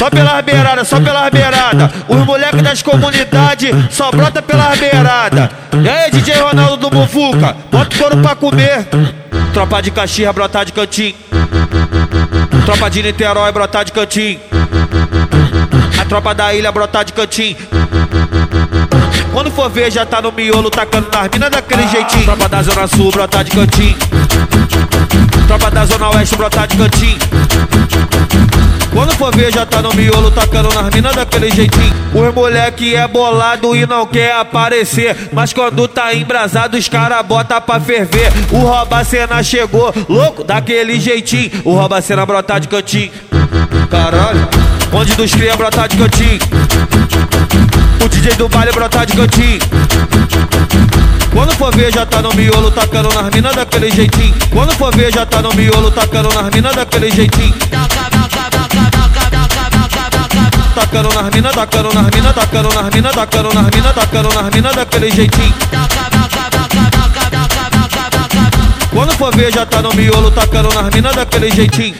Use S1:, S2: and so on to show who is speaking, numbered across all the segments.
S1: só pelas beiradas. Os moleques das comunidades só brota pelas beiradas. E aí, DJ Ronaldo do Mufuca, bota o couro pra comer. Tropa de Caxias, brotar de cantinho. Tropa de Niterói, brotar de cantinho. A tropa da ilha, brotar de cantinho. Quando for ver, já tá no miolo, tacando nas minas daquele jeitinho. Tropa da Zona Sul, brotar de cantinho. Tropa da Zona Oeste, brotar de cantinho. Quando for ver, já tá no miolo, tacando nas minas daquele jeitinho. Os moleque é bolado e não quer aparecer. Mas quando tá embrasado, os cara bota pra ferver. O rouba cena chegou, louco, daquele jeitinho. O rouba cena brotar de cantinho. Caralho, onde dos cria brotar de cantinho. O DJ do baile brotar de cantinho. Quando for ver, já tá no miolo, tacando nas minas daquele jeitinho. Quando for ver, já tá no miolo, tacando nas minas daquele jeitinho. Tacando nas minas, tacando nas minas, tacando nas minas, tacando nas minas, tacando nas minas daquele jeitinho. Quando for ver, já tá no miolo, tacando nas minas daquele jeitinho.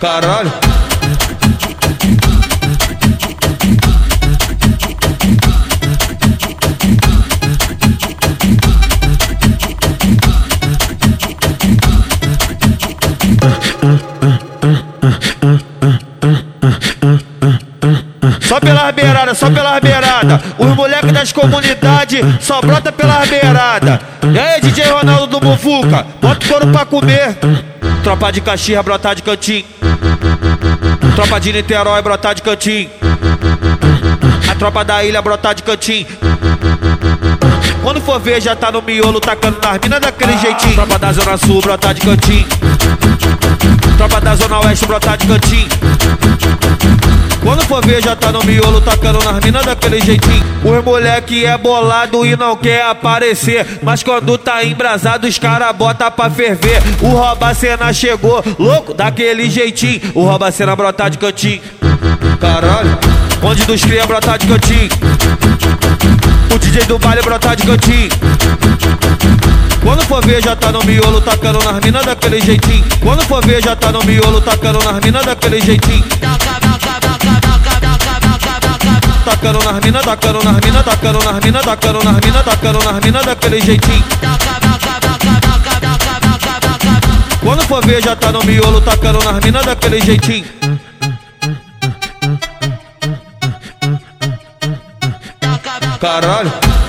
S1: Caralho. Só pelas beiradas, só pelas beiradas. Os moleques das comunidades só brota pelas beiradas. E aí, DJ Ronaldo do Mufuca, bota o couro pra comer. Tropa de Caxias, brotar de cantinho. Tropa de Niterói, brotar de cantinho. A tropa da ilha, brotar de cantinho. Quando for ver, já tá no miolo, tacando nas minas daquele jeitinho. Tropa da Zona Sul, brotar de cantinho. Tropa da Zona Oeste, brotar de cantinho. Quando for ver, já tá no miolo, tacando nas minas daquele jeitinho. Os moleque é bolado e não quer aparecer. Mas quando tá embrasado, os cara bota pra ferver. O rouba cena chegou, louco, daquele jeitinho. O rouba cena brotar de cantinho. Caralho, onde dos cria brotar de cantinho. O DJ do baile brotar de cantinho. Quando for ver, já tá no miolo, tacando nas minas daquele jeitinho. Quando for ver, já tá no miolo, tacando nas minas daquele jeitinho. Tacando nas minas, tacando nas minas, tacando nas minas, tacando nas minas, tacando nas minas daquele jeitinho. Quando for ver, já tá no miolo, tacando nas minas daquele jeitinho. Caralho.